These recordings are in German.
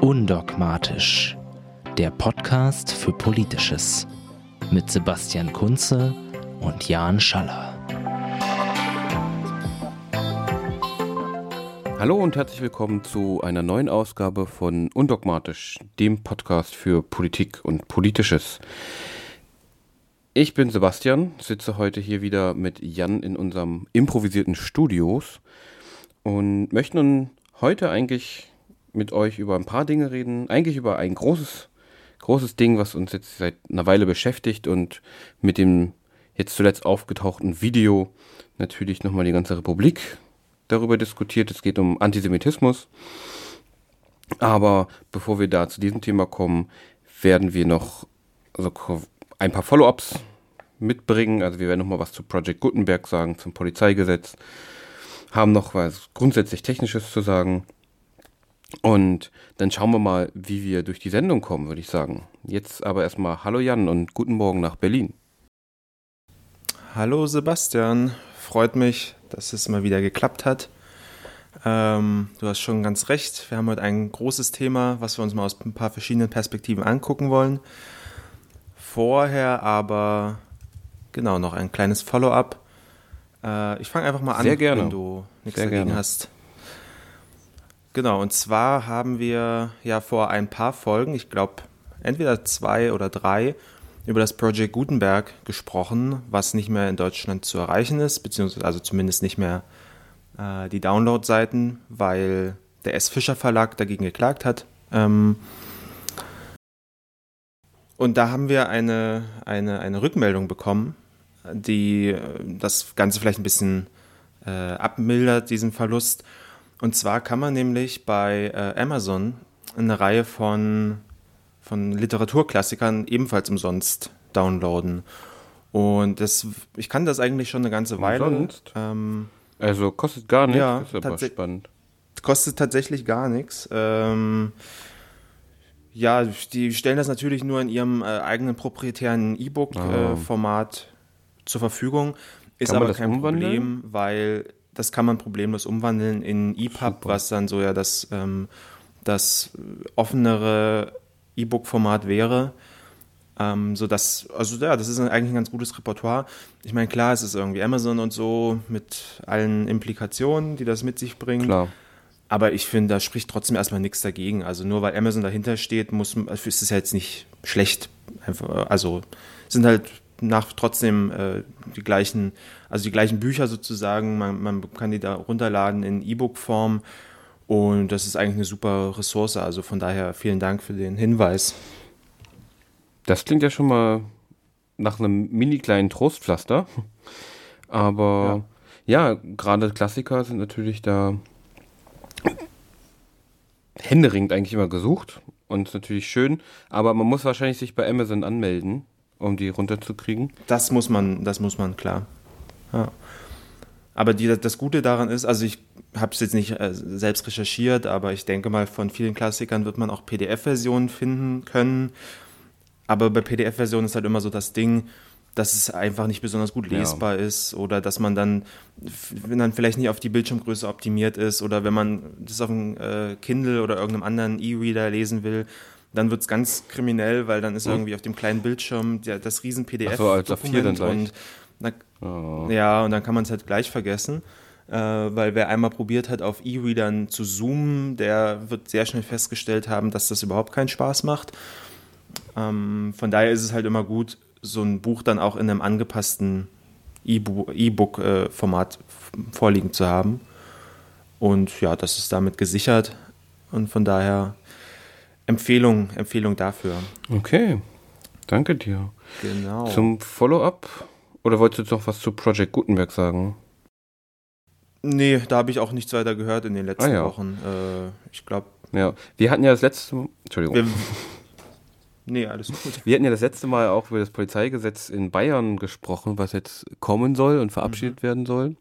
Undogmatisch, der Podcast für Politisches mit Sebastian Kunze und Jan Schaller. Hallo und herzlich willkommen zu einer neuen Ausgabe von Undogmatisch, dem Podcast für Politik und Politisches. Ich bin Sebastian, sitze heute hier wieder mit Jan in unserem improvisierten Studios und möchte nun heute eigentlich mit euch über ein paar Dinge reden. Eigentlich über ein großes, großes Ding, was uns jetzt seit einer Weile beschäftigt und mit dem jetzt zuletzt aufgetauchten Video natürlich nochmal die ganze Republik darüber diskutiert. Es geht um Antisemitismus. Aber bevor wir da zu diesem Thema kommen, werden wir noch also ein paar Follow-ups mitbringen. Also wir werden nochmal was zu Project Gutenberg sagen, zum Polizeigesetz, haben noch was grundsätzlich Technisches zu sagen. Und dann schauen wir mal, wie wir durch die Sendung kommen, würde ich sagen. Jetzt aber erstmal Hallo Jan und guten Morgen nach Berlin. Hallo Sebastian, freut mich, dass es mal wieder geklappt hat. Ähm, du hast schon ganz recht, wir haben heute ein großes Thema, was wir uns mal aus ein paar verschiedenen Perspektiven angucken wollen. Vorher aber, genau, noch ein kleines Follow-up. Äh, ich fange einfach mal an, Sehr gerne. wenn du nichts Sehr dagegen gerne. hast. Genau, und zwar haben wir ja vor ein paar Folgen, ich glaube entweder zwei oder drei, über das Project Gutenberg gesprochen, was nicht mehr in Deutschland zu erreichen ist, beziehungsweise also zumindest nicht mehr äh, die Download-Seiten, weil der S. Fischer Verlag dagegen geklagt hat. Ähm, und da haben wir eine, eine, eine Rückmeldung bekommen, die äh, das Ganze vielleicht ein bisschen äh, abmildert, diesen Verlust. Und zwar kann man nämlich bei äh, Amazon eine Reihe von, von Literaturklassikern ebenfalls umsonst downloaden. Und das, ich kann das eigentlich schon eine ganze Weile. Umsonst? Ähm, Also kostet gar nichts, Ja, ist aber tatsächlich. spannend. kostet tatsächlich gar nichts. Ähm, ja, die stellen das natürlich nur in ihrem äh, eigenen proprietären Ah. E-Book-Format zur Verfügung. Ist aber kein? Problem, weil das kann man problemlos umwandeln in EPUB, Super. was dann so ja das, ähm, das offenere E-Book-Format wäre. Ähm, so dass, also ja, das ist eigentlich ein ganz gutes Repertoire. Ich meine, klar, es ist irgendwie Amazon und so mit allen Implikationen, die das mit sich bringt. Klar. Aber ich finde, da spricht trotzdem erstmal nichts dagegen. Also nur weil Amazon dahinter steht, muss, also ist es ja jetzt nicht schlecht. Einfach, also sind halt nach trotzdem äh, die gleichen, also die gleichen Bücher sozusagen. Man, man kann die da runterladen in E-Book-Form. Und das ist eigentlich eine super Ressource. Also von daher vielen Dank für den Hinweis. Das klingt ja schon mal nach einem mini kleinen Trostpflaster. Aber ja, gerade Klassiker sind natürlich da händeringend eigentlich immer gesucht und ist natürlich schön. Aber man muss wahrscheinlich sich bei Amazon anmelden, um die runterzukriegen. Das muss man, das muss man, klar. Ja. Aber die, das Gute daran ist, also ich habe es jetzt nicht äh, selbst recherchiert, aber ich denke mal, von vielen Klassikern wird man auch PDF-Versionen finden können. Aber bei PDF-Versionen ist halt immer so das Ding, dass es einfach nicht besonders gut Ja. lesbar ist oder dass man dann, wenn dann vielleicht nicht auf die Bildschirmgröße optimiert ist oder wenn man das auf einem äh, Kindle oder irgendeinem anderen E-Reader lesen will, dann wird es ganz kriminell, weil dann ist Mhm. irgendwie auf dem kleinen Bildschirm der, das riesen Ach so, als A4 dann PDF-Dokument gleich. und na, Oh. ja, und dann kann man es halt gleich vergessen. Äh, weil wer einmal probiert hat, auf E-Readern zu zoomen, der wird sehr schnell festgestellt haben, dass das überhaupt keinen Spaß macht. Ähm, von daher ist es halt immer gut, so ein Buch dann auch in einem angepassten E-Book-Format vorliegen zu haben. Und ja, das ist damit gesichert. Und von daher Empfehlung, Empfehlung dafür. Okay, danke dir. Genau. Zum Follow-up? Oder wolltest du jetzt noch was zu Project Gutenberg sagen? nee, da habe ich auch nichts weiter gehört in den letzten Ah ja. Wochen. Äh, ich glaube, Ja, wir hatten ja das letzte Entschuldigung. wir. Nee, alles gut. Wir hatten ja das letzte Mal auch über das Polizeigesetz in Bayern gesprochen, was jetzt kommen soll und verabschiedet werden soll.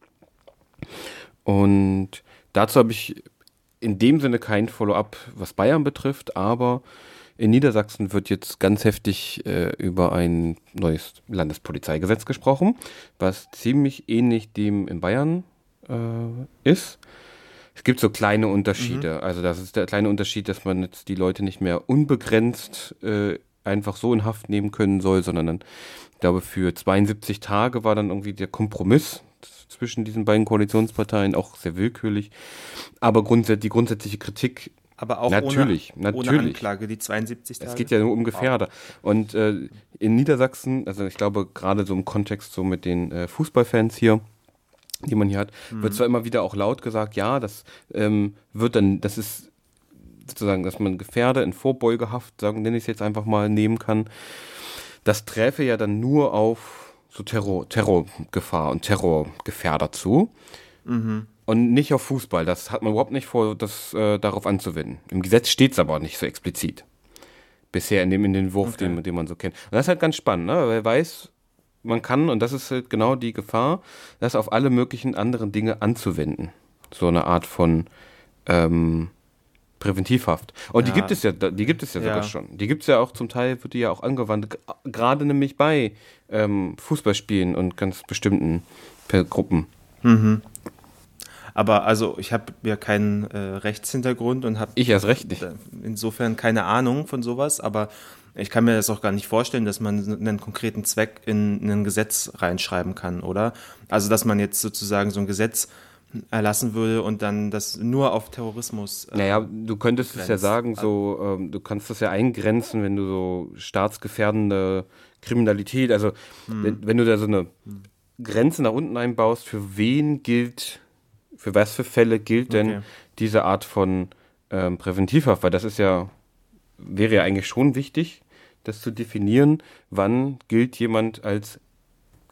Und dazu habe ich in dem Sinne kein Follow-up, was Bayern betrifft, aber in Niedersachsen wird jetzt ganz heftig äh, über ein neues Landespolizeigesetz gesprochen, was ziemlich ähnlich dem in Bayern äh, ist. Es gibt so kleine Unterschiede. Mhm. Also das ist der kleine Unterschied, dass man jetzt die Leute nicht mehr unbegrenzt äh, einfach so in Haft nehmen können soll, sondern dann, ich glaube, für 72 Tage war dann irgendwie der Kompromiss zwischen diesen beiden Koalitionsparteien auch sehr willkürlich. Aber grundsätzlich, die grundsätzliche Kritik aber auch natürlich, ohne, natürlich. ohne Anklage, die 72 Tage. Es geht ja nur um Gefährder. Und äh, in Niedersachsen, also ich glaube gerade so im Kontext so mit den äh, Fußballfans hier, die man hier hat, mhm. wird zwar immer wieder auch laut gesagt, ja, das ähm, wird dann, das ist sozusagen, dass man Gefährder in Vorbeugehaft, sagen, nenne ich es jetzt einfach mal, nehmen kann. Das träfe ja dann nur auf so Terror, Terrorgefahr und Terrorgefährder zu. Mhm und nicht auf Fußball. Das hat man überhaupt nicht vor, das äh, darauf anzuwenden. Im Gesetz steht es aber nicht so explizit. Bisher in dem, in den Wurf, okay. den, den man so kennt. Und das ist halt ganz spannend, ne? Weil er weiß, man kann, und das ist halt genau die Gefahr, das auf alle möglichen anderen Dinge anzuwenden. So eine Art von ähm, Präventivhaft. Und ja. die gibt es ja, die gibt es ja, ja. sogar schon. Die gibt es ja auch zum Teil, wird die ja auch angewandt, gerade nämlich bei ähm, Fußballspielen und ganz bestimmten Gruppen. Mhm. Aber also ich habe ja keinen äh, Rechtshintergrund und habe ich erst recht nicht. Insofern keine Ahnung von sowas, aber ich kann mir das auch gar nicht vorstellen, dass man einen konkreten Zweck in ein Gesetz reinschreiben kann, oder? Also dass man jetzt sozusagen so ein Gesetz erlassen würde und dann das nur auf Terrorismus. Äh, naja, du könntest grenzt. es ja sagen, so, ähm, du kannst das ja eingrenzen, wenn du so staatsgefährdende Kriminalität, also hm. wenn, wenn, du da so eine. Grenze nach unten einbaust, für wen gilt für was für Fälle gilt denn okay. diese Art von ähm, Präventivhaft? Weil das ist ja, wäre ja eigentlich schon wichtig, das zu definieren, wann gilt jemand als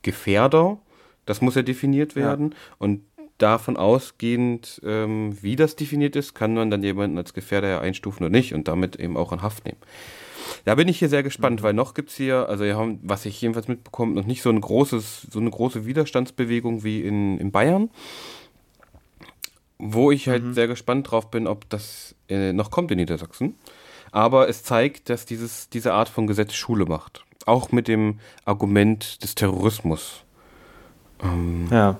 Gefährder. Das muss ja definiert werden. Ja. Und davon ausgehend, ähm, wie das definiert ist, kann man dann jemanden als Gefährder einstufen oder nicht und damit eben auch in Haft nehmen. Da bin ich hier sehr gespannt, mhm. weil noch gibt es hier, also wir haben, was ich jedenfalls mitbekomme, noch nicht so ein großes, so eine große Widerstandsbewegung wie in, in Bayern. Wo ich halt mhm. sehr gespannt drauf bin, ob das äh, noch kommt in Niedersachsen. Aber es zeigt, dass dieses, diese Art von Gesetz Schule macht. Auch mit dem Argument des Terrorismus. Ähm ja.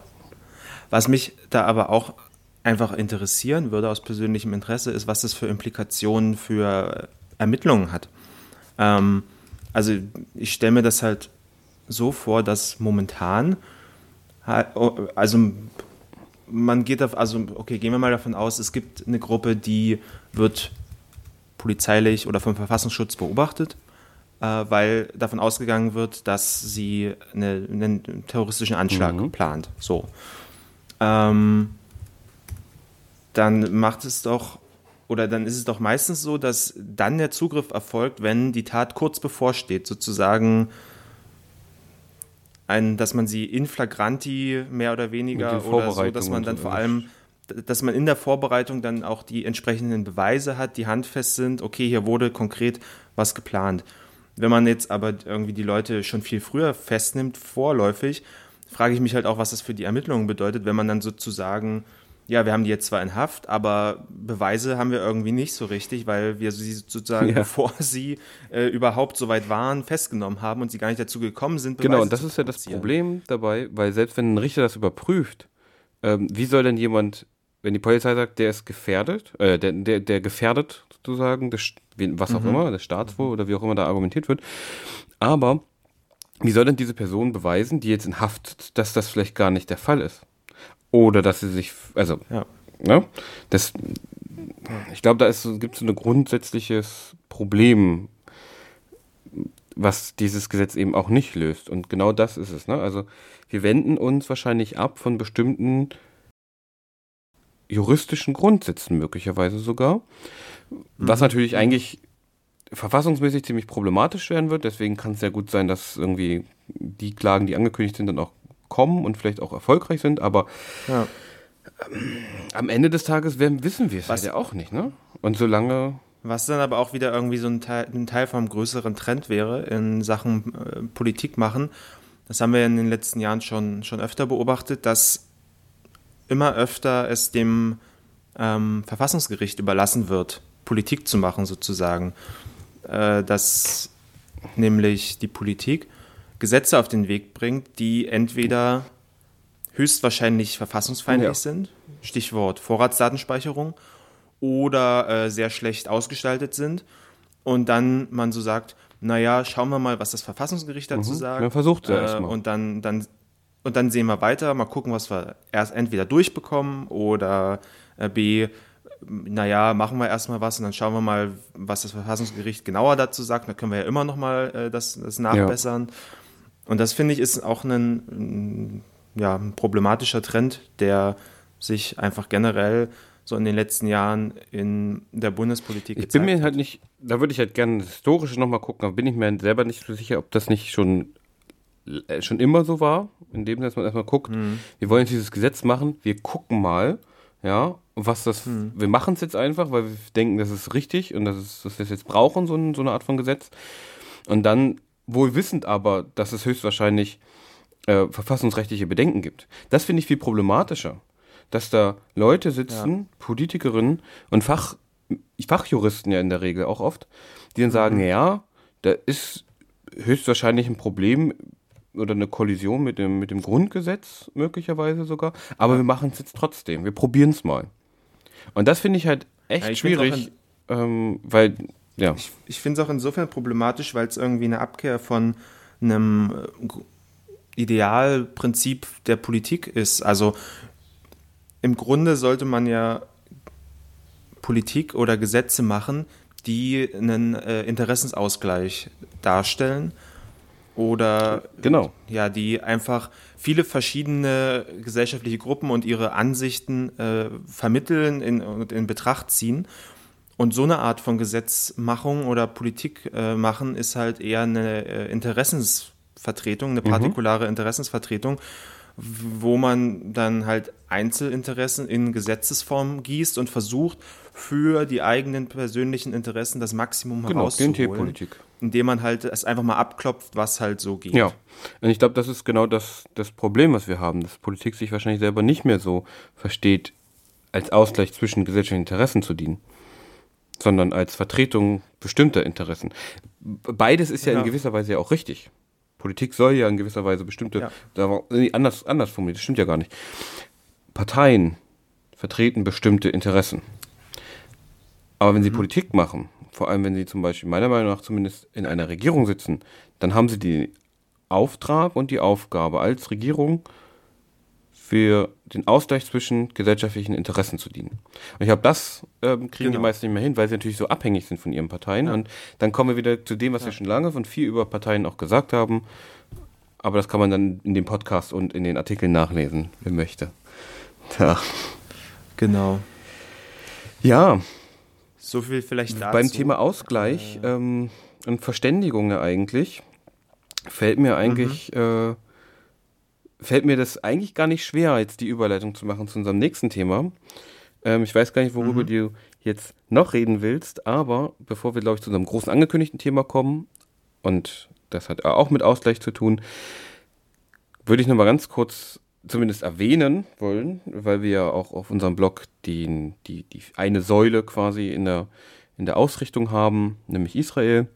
Was mich da aber auch einfach interessieren würde aus persönlichem Interesse, ist, was das für Implikationen für Ermittlungen hat. Ähm, also ich stelle mir das halt so vor, dass momentan, also man geht auf, also okay, gehen wir mal davon aus, es gibt eine Gruppe, die wird polizeilich oder vom Verfassungsschutz beobachtet, äh, weil davon ausgegangen wird, dass sie eine, einen terroristischen Anschlag mhm. plant. So. Ähm, dann macht es doch, oder dann ist es doch meistens so, dass dann der Zugriff erfolgt, wenn die Tat kurz bevorsteht, sozusagen ein, dass man sie in flagranti mehr oder weniger oder so, dass man dann vor allem, dass man in der Vorbereitung dann auch die entsprechenden Beweise hat, die handfest sind, okay, hier wurde konkret was geplant. Wenn man jetzt aber irgendwie die Leute schon viel früher festnimmt, vorläufig, frage ich mich halt auch, was das für die Ermittlungen bedeutet, wenn man dann sozusagen ja, wir haben die jetzt zwar in Haft, aber Beweise haben wir irgendwie nicht so richtig, weil wir sie sozusagen, ja. bevor sie äh, überhaupt so weit waren, festgenommen haben und sie gar nicht dazu gekommen sind, Beweise Genau, und das ist ja das Problem dabei, weil selbst wenn ein Richter das überprüft, ähm, wie soll denn jemand, wenn die Polizei sagt, der ist gefährdet, äh, der, der, der gefährdet sozusagen, des, was auch mhm. immer, des Staatswohl oder wie auch immer da argumentiert wird, aber wie soll denn diese Person beweisen, die jetzt in Haft, dass das vielleicht gar nicht der Fall ist? Oder dass sie sich, also, ja. ne? Das, ich glaube, da gibt es so ein grundsätzliches Problem, was dieses Gesetz eben auch nicht löst. Und genau das ist es. Ne? Also wir wenden uns wahrscheinlich ab von bestimmten juristischen Grundsätzen möglicherweise sogar, was mhm. natürlich eigentlich verfassungsmäßig ziemlich problematisch werden wird. Deswegen kann es sehr gut sein, dass irgendwie die Klagen, die angekündigt sind, dann auch kommen und vielleicht auch erfolgreich sind, aber ja. ähm, am Ende des Tages werden, wissen wir es halt ja auch nicht, ne? Und solange. Was dann aber auch wieder irgendwie so ein Teil, ein Teil vom größeren Trend wäre in Sachen äh, Politik machen, das haben wir in den letzten Jahren schon, schon öfter beobachtet, dass immer öfter es dem ähm, Verfassungsgericht überlassen wird, Politik zu machen sozusagen. Äh, dass nämlich die Politik Gesetze auf den Weg bringt, die entweder höchstwahrscheinlich verfassungsfeindlich Ja. sind, Stichwort Vorratsdatenspeicherung, oder äh, sehr schlecht ausgestaltet sind. Und dann man so sagt, naja, schauen wir mal, was das Verfassungsgericht dazu sagt. Mhm. Versucht's ja äh, erst mal. Und dann, dann, und dann sehen wir weiter, mal gucken, was wir erst entweder durchbekommen oder äh, B, naja, machen wir erstmal was und dann schauen wir mal, was das Verfassungsgericht genauer dazu sagt. Da können wir ja immer noch mal äh, das, das nachbessern. Und das finde ich ist auch ein, ja, ein problematischer Trend, der sich einfach generell so in den letzten Jahren in der Bundespolitik Ich bin mir halt nicht, da würde ich halt gerne das Historische nochmal gucken, aber bin ich mir selber nicht so sicher, ob das nicht schon, äh, schon immer so war, in dem, dass man erstmal guckt, wir wollen jetzt dieses Gesetz machen, wir gucken mal, ja, was das, wir machen es jetzt einfach, weil wir denken, das ist richtig und das ist, dass wir es jetzt brauchen, so, ein, so eine Art von Gesetz. Und dann, wohl wissend aber, dass es höchstwahrscheinlich äh, verfassungsrechtliche Bedenken gibt. Das finde ich viel problematischer. Dass da Leute sitzen, Politikerinnen und Fach, Fachjuristen ja in der Regel auch oft, die dann sagen, ja, da ist höchstwahrscheinlich ein Problem oder eine Kollision mit dem, mit dem Grundgesetz möglicherweise sogar, aber wir machen es jetzt trotzdem, wir probieren es mal. Und das finde ich halt echt Ja, ich schwierig, ähm, weil, ja, Ich, ich finde es auch insofern problematisch, weil es irgendwie eine Abkehr von einem äh, Idealprinzip der Politik ist. Also im Grunde sollte man ja Politik oder Gesetze machen, die einen äh, Interessensausgleich darstellen oder genau. ja, die einfach viele verschiedene gesellschaftliche Gruppen und ihre Ansichten äh, vermitteln in, und in Betracht ziehen. Und so eine Art von Gesetzmachung oder Politik äh, machen ist halt eher eine äh, Interessensvertretung, eine partikulare Interessensvertretung, w- wo man dann halt Einzelinteressen in Gesetzesform gießt und versucht, für die eigenen persönlichen Interessen das Maximum Genau, herauszuholen, Klientelpolitik. Indem man halt es einfach mal abklopft, was halt so geht. Ja, und ich glaube, das ist genau das, das Problem, was wir haben, dass Politik sich wahrscheinlich selber nicht mehr so versteht, als Ausgleich zwischen gesellschaftlichen Interessen zu dienen, sondern als Vertretung bestimmter Interessen. Beides ist ja, Ja. in gewisser Weise ja auch richtig. Politik soll ja in gewisser Weise bestimmte, Ja. anders, anders formuliert, das stimmt ja gar nicht. Parteien vertreten bestimmte Interessen. Aber wenn sie Politik machen, vor allem wenn sie zum Beispiel meiner Meinung nach zumindest in einer Regierung sitzen, dann haben sie den Auftrag und die Aufgabe als Regierung für den Ausgleich zwischen gesellschaftlichen Interessen zu dienen. Und ich glaube, das ähm, kriegen die Genau. meisten nicht mehr hin, weil sie natürlich so abhängig sind von ihren Parteien. Und dann kommen wir wieder zu dem, was wir schon lange und viel über Parteien auch gesagt haben. Aber das kann man dann in dem Podcast und in den Artikeln nachlesen, wer möchte. Ja. Genau. Ja, So viel vielleicht dazu. beim Thema Ausgleich ähm, und Verständigung eigentlich fällt mir eigentlich äh, fällt mir das eigentlich gar nicht schwer, jetzt die Überleitung zu machen zu unserem nächsten Thema. Ähm, ich weiß gar nicht, worüber du jetzt noch reden willst, aber bevor wir, glaube ich, zu unserem großen angekündigten Thema kommen, und das hat auch mit Ausgleich zu tun, würde ich noch mal ganz kurz zumindest erwähnen wollen, weil wir ja auch auf unserem Blog die, die, die eine Säule quasi in der, in der Ausrichtung haben, nämlich Israel.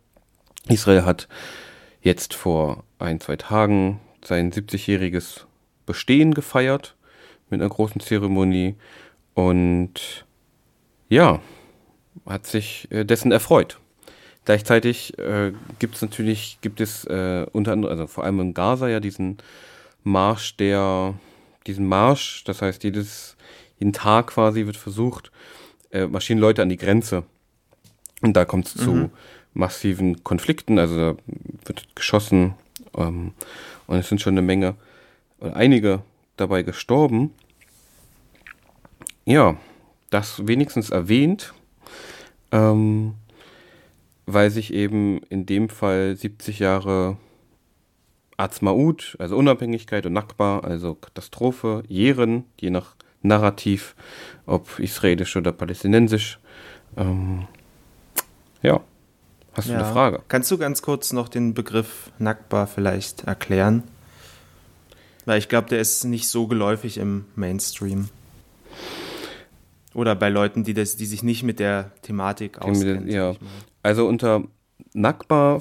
Israel hat jetzt vor ein, zwei Tagen sein 70-jähriges Bestehen gefeiert mit einer großen Zeremonie und ja, hat sich äh, dessen erfreut. Gleichzeitig äh, gibt es natürlich, gibt es äh, unter anderem, also vor allem in Gaza ja diesen Marsch der, diesen Marsch, das heißt jedes, jeden Tag quasi wird versucht, äh, marschieren Leute an die Grenze. Und da kommt es zu massiven Konflikten, also da wird geschossen ähm, und es sind schon eine Menge oder einige dabei gestorben. Ja, das wenigstens erwähnt, ähm, weil sich eben in dem Fall 70 Jahre Azmaut, also Unabhängigkeit und Nakba, also Katastrophe, jähren, je nach Narrativ, ob israelisch oder palästinensisch. Ähm, ja, hast du Ja. eine Frage? Kannst du ganz kurz noch den Begriff Nakba vielleicht erklären? Weil ich glaube, der ist nicht so geläufig im Mainstream. Oder bei Leuten, die, das, die sich nicht mit der Thematik auskennen. ja. Also unter Nakba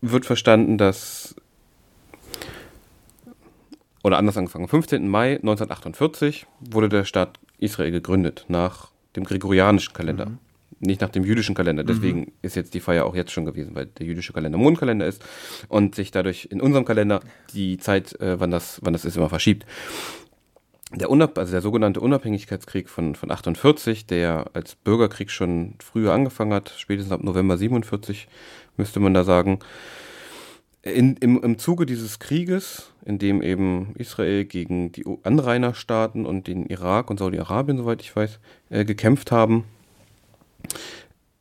wird verstanden, dass oder anders angefangen, am 15. Mai 1948 wurde der Staat Israel gegründet, nach dem gregorianischen Kalender. Mhm. Nicht nach dem jüdischen Kalender. Deswegen mhm. ist jetzt die Feier auch jetzt schon gewesen, weil der jüdische Kalender Mondkalender ist und sich dadurch in unserem Kalender die Zeit, äh, wann, das, wann das ist, immer verschiebt. Der, Unab also der sogenannte Unabhängigkeitskrieg von, von 48, der als Bürgerkrieg schon früher angefangen hat, spätestens ab November 47, müsste man da sagen, in, im, Im Zuge dieses Krieges, in dem eben Israel gegen die Anrainerstaaten und den Irak und Saudi-Arabien, soweit ich weiß, äh, gekämpft haben,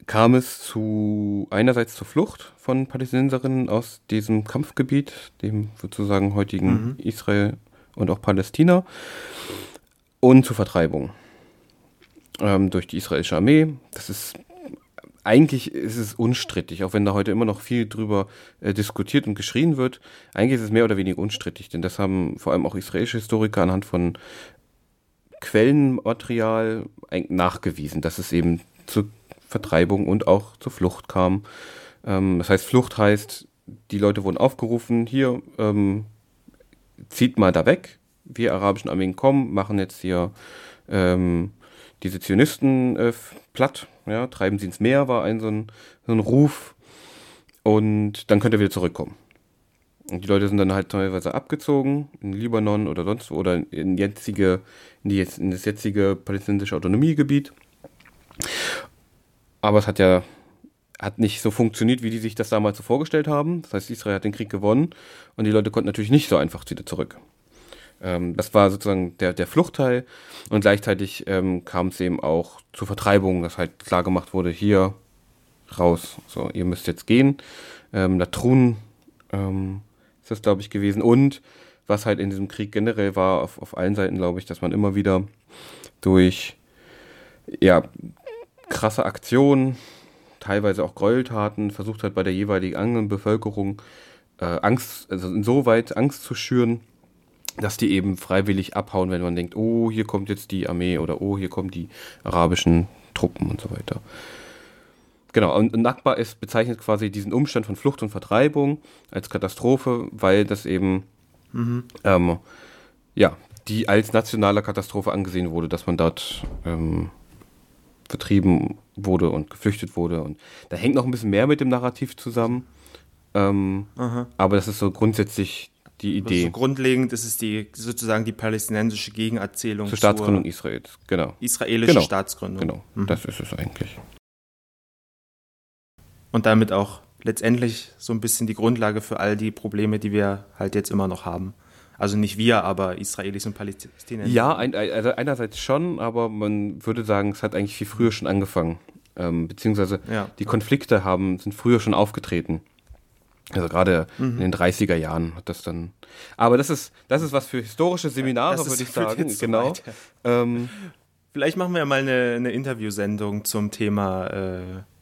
kam es zu einerseits zur Flucht von Palästinenserinnen aus diesem Kampfgebiet, dem sozusagen heutigen mhm. Israel und auch Palästina, und zur Vertreibung ähm, durch die israelische Armee. Das ist eigentlich ist es unstrittig, auch wenn da heute immer noch viel drüber äh, diskutiert und geschrien wird. Eigentlich ist es mehr oder weniger unstrittig, denn das haben vor allem auch israelische Historiker anhand von Quellenmaterial nachgewiesen, dass es eben zur Vertreibung und auch zur Flucht kam. Ähm, das heißt, Flucht heißt, die Leute wurden aufgerufen, hier ähm, zieht mal da weg, wir arabischen Armeen kommen, machen jetzt hier ähm, diese Zionisten äh, platt, ja, treiben sie ins Meer, war ein so ein, so ein Ruf. Und dann könnt ihr wieder zurückkommen. Und die Leute sind dann halt teilweise abgezogen in Libanon oder sonst wo oder in, jetzige, in, die, in das jetzige palästinensische Autonomiegebiet. Aber es hat ja hat nicht so funktioniert, wie die sich das damals so vorgestellt haben. Das heißt, Israel hat den Krieg gewonnen und die Leute konnten natürlich nicht so einfach wieder zurück. Ähm, das war sozusagen der, der Fluchtteil und gleichzeitig ähm, kam es eben auch zur Vertreibung, dass halt klar gemacht wurde, hier raus, so, ihr müsst jetzt gehen. Ähm, Latrun ähm, ist das, glaube ich, gewesen. Und was halt in diesem Krieg generell war, auf, auf allen Seiten, glaube ich, dass man immer wieder durch ja, krasse Aktionen, teilweise auch Gräueltaten, versucht hat, bei der jeweiligen anderen Bevölkerung äh, Angst, also insoweit Angst zu schüren, dass die eben freiwillig abhauen, wenn man denkt, oh, hier kommt jetzt die Armee oder oh, hier kommen die arabischen Truppen und so weiter. Genau, und Nakba ist bezeichnet quasi diesen Umstand von Flucht und Vertreibung als Katastrophe, weil das eben mhm. ähm, ja, die als nationale Katastrophe angesehen wurde, dass man dort ähm, vertrieben wurde und geflüchtet wurde. Und da hängt noch ein bisschen mehr mit dem Narrativ zusammen. Ähm, aber das ist so grundsätzlich die Idee. Also grundlegend ist es die, sozusagen die palästinensische Gegenerzählung zur Staatsgründung zur Israels, genau. Israelische genau. Staatsgründung. Genau, mhm. das ist es eigentlich. Und damit auch letztendlich so ein bisschen die Grundlage für all die Probleme, die wir halt jetzt immer noch haben. Also nicht wir, aber Israelis und Palästinenser. Ja, ein, also einerseits schon, aber man würde sagen, es hat eigentlich viel früher schon angefangen. Ähm, beziehungsweise ja. die Konflikte haben, sind früher schon aufgetreten. Also gerade mhm. in den 30er Jahren hat das dann. Aber das ist, das ist was für historische Seminare, würde ich sagen. Genau. Ähm, Vielleicht machen wir ja mal eine, eine Interviewsendung zum Thema äh,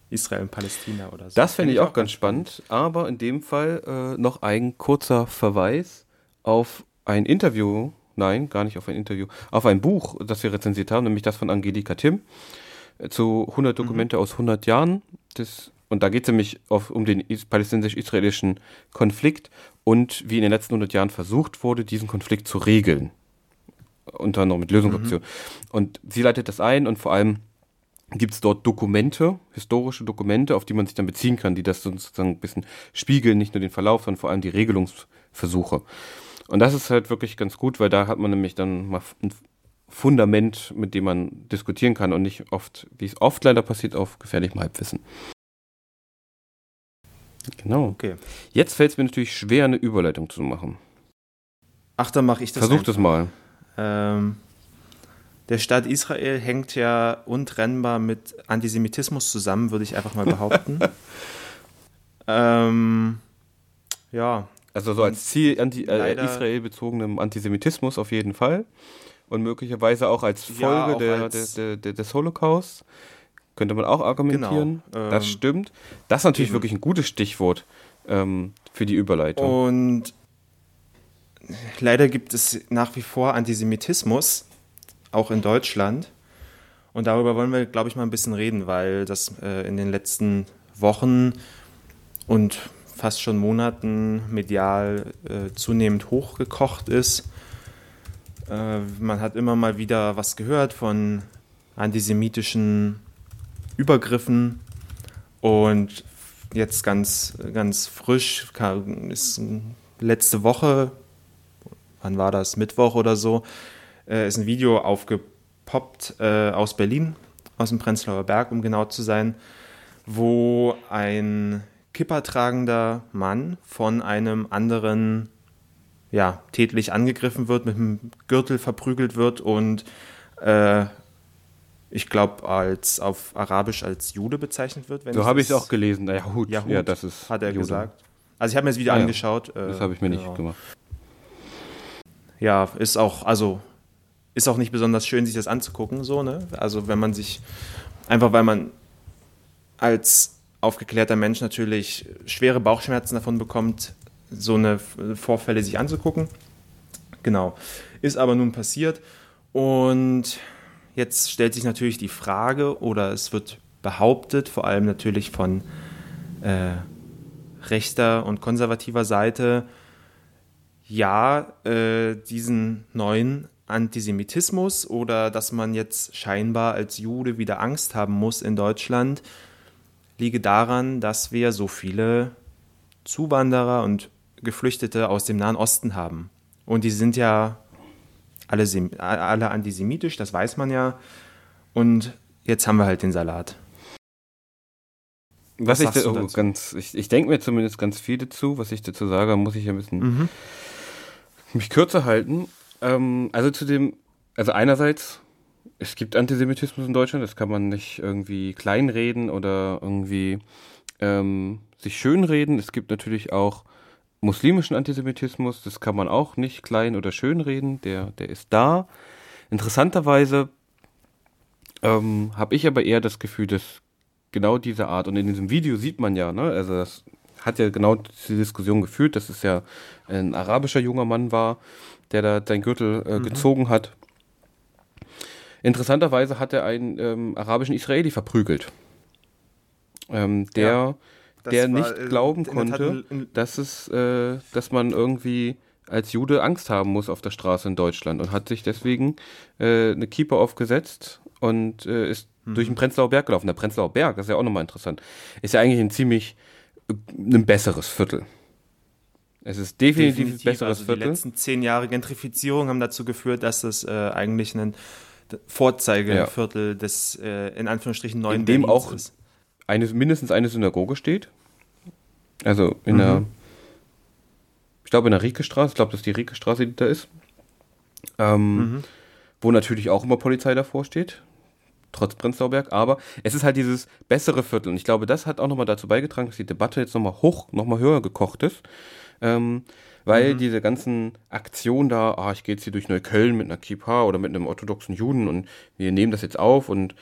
Israel und Palästina oder so. Das fände ich auch ganz spannend. Aber in dem Fall äh, noch ein kurzer Verweis auf ein Interview. Nein, gar nicht auf ein Interview. Auf ein Buch, das wir rezensiert haben, nämlich das von Angelika Tim äh, zu 100 mhm. Dokumente mhm. aus 100 Jahren des und da geht es nämlich auf, um den palästinensisch-israelischen Konflikt und wie in den letzten 100 Jahren versucht wurde, diesen Konflikt zu regeln. Unter anderem mit Lösungsoptionen. Mhm. Und sie leitet das ein und vor allem gibt es dort Dokumente, historische Dokumente, auf die man sich dann beziehen kann, die das sozusagen ein bisschen spiegeln, nicht nur den Verlauf, sondern vor allem die Regelungsversuche. Und das ist halt wirklich ganz gut, weil da hat man nämlich dann mal ein Fundament, mit dem man diskutieren kann und nicht oft, wie es oft leider passiert, auf gefährlichem Halbwissen. Genau. Okay. Jetzt fällt es mir natürlich schwer, eine Überleitung zu machen. Ach, dann mache ich das. Versuch einfach. das mal. Ähm, der Staat Israel hängt ja untrennbar mit Antisemitismus zusammen, würde ich einfach mal behaupten. ähm, ja. Also so als Ziel anti, äh, Israel-bezogenem Antisemitismus auf jeden Fall. Und möglicherweise auch als Folge ja, auch der, als der, der, des Holocaust. Könnte man auch argumentieren. Genau, das ähm, stimmt. Das ist natürlich eben. wirklich ein gutes Stichwort ähm, für die Überleitung. Und leider gibt es nach wie vor Antisemitismus, auch in Deutschland. Und darüber wollen wir, glaube ich, mal ein bisschen reden, weil das äh, in den letzten Wochen und fast schon Monaten medial äh, zunehmend hochgekocht ist. Äh, man hat immer mal wieder was gehört von antisemitischen Übergriffen und jetzt ganz, ganz frisch ist letzte Woche, wann war das, Mittwoch oder so, äh, ist ein Video aufgepoppt äh, aus Berlin, aus dem Prenzlauer Berg, um genau zu sein, wo ein kippertragender Mann von einem anderen ja, tätlich angegriffen wird, mit dem Gürtel verprügelt wird und äh, ich glaube, als auf Arabisch als Jude bezeichnet wird. so habe ich es auch gelesen. Yahud. Yahud, ja, das ist hat er Jude. gesagt. Also ich habe mir das Video ja, angeschaut. Äh, das habe ich mir genau. nicht gemacht. Ja, ist auch, also ist auch nicht besonders schön, sich das anzugucken, so, ne? Also wenn man sich, einfach weil man als aufgeklärter Mensch natürlich schwere Bauchschmerzen davon bekommt, so eine Vorfälle sich anzugucken. Genau. Ist aber nun passiert und Jetzt stellt sich natürlich die Frage oder es wird behauptet, vor allem natürlich von äh, rechter und konservativer Seite, ja, äh, diesen neuen Antisemitismus oder dass man jetzt scheinbar als Jude wieder Angst haben muss in Deutschland, liege daran, dass wir so viele Zuwanderer und Geflüchtete aus dem Nahen Osten haben. Und die sind ja alle, alle antisemitisch, das weiß man ja. Und jetzt haben wir halt den Salat. Was, was ich, oh, ganz, ich, ich denke mir zumindest ganz viel dazu. Was ich dazu sage, muss ich ein bisschen mhm. mich kürzer halten. Ähm, also zu dem, also einerseits, es gibt Antisemitismus in Deutschland, das kann man nicht irgendwie kleinreden oder irgendwie ähm, sich schönreden. Es gibt natürlich auch muslimischen Antisemitismus, das kann man auch nicht klein oder schön reden, der, der ist da. Interessanterweise ähm, habe ich aber eher das Gefühl, dass genau diese Art, und in diesem Video sieht man ja, ne, also das hat ja genau diese Diskussion geführt, dass es ja ein arabischer junger Mann war, der da seinen Gürtel äh, mhm. gezogen hat. Interessanterweise hat er einen ähm, arabischen Israeli verprügelt. Ähm, der ja der war, nicht glauben konnte, dass es, äh, dass man irgendwie als Jude Angst haben muss auf der Straße in Deutschland und hat sich deswegen äh, eine Keeper aufgesetzt und äh, ist mhm. durch den Prenzlauer Berg gelaufen. Der Prenzlauer Berg, das ist ja auch nochmal interessant, ist ja eigentlich ein ziemlich äh, ein besseres Viertel. Es ist definitiv, definitiv ein besseres also Viertel. Die letzten zehn Jahre Gentrifizierung haben dazu geführt, dass es äh, eigentlich ein Vorzeigeviertel ja. des äh, in Anführungsstrichen neuen in dem Berlins auch ist eine, mindestens eine Synagoge steht. Also in mhm. der, ich glaube in der Rieke-Straße, ich glaube, das ist die Rieke-Straße, die da ist. Ähm, mhm. Wo natürlich auch immer Polizei davor steht, trotz Prenzlauberg, aber es ist halt dieses bessere Viertel. Und ich glaube, das hat auch nochmal dazu beigetragen, dass die Debatte jetzt nochmal hoch, nochmal höher gekocht ist. Ähm, weil mhm. diese ganzen Aktionen da, ah, ich gehe jetzt hier durch Neukölln mit einer Kippa oder mit einem orthodoxen Juden und wir nehmen das jetzt auf und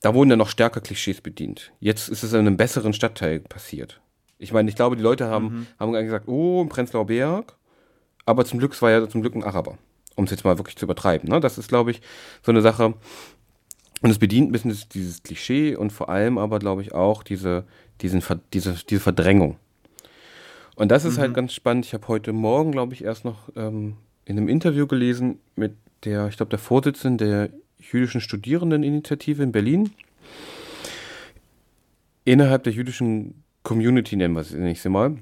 da wurden ja noch stärker Klischees bedient. Jetzt ist es in einem besseren Stadtteil passiert. Ich meine, ich glaube, die Leute haben, mhm. haben gesagt, oh, im Prenzlauer Berg, aber zum Glück war ja zum Glück ein Araber, um es jetzt mal wirklich zu übertreiben. Ne? Das ist, glaube ich, so eine Sache. Und es bedient ein bisschen dieses Klischee und vor allem aber, glaube ich, auch diese, diesen, diese, diese Verdrängung. Und das ist halt mhm. halt ganz spannend. Ich habe heute Morgen, glaube ich, erst noch ähm, in einem Interview gelesen mit der, ich glaube, der Vorsitzende der jüdischen Studierendeninitiative in Berlin. Innerhalb der jüdischen Community nennen wir es nicht mal.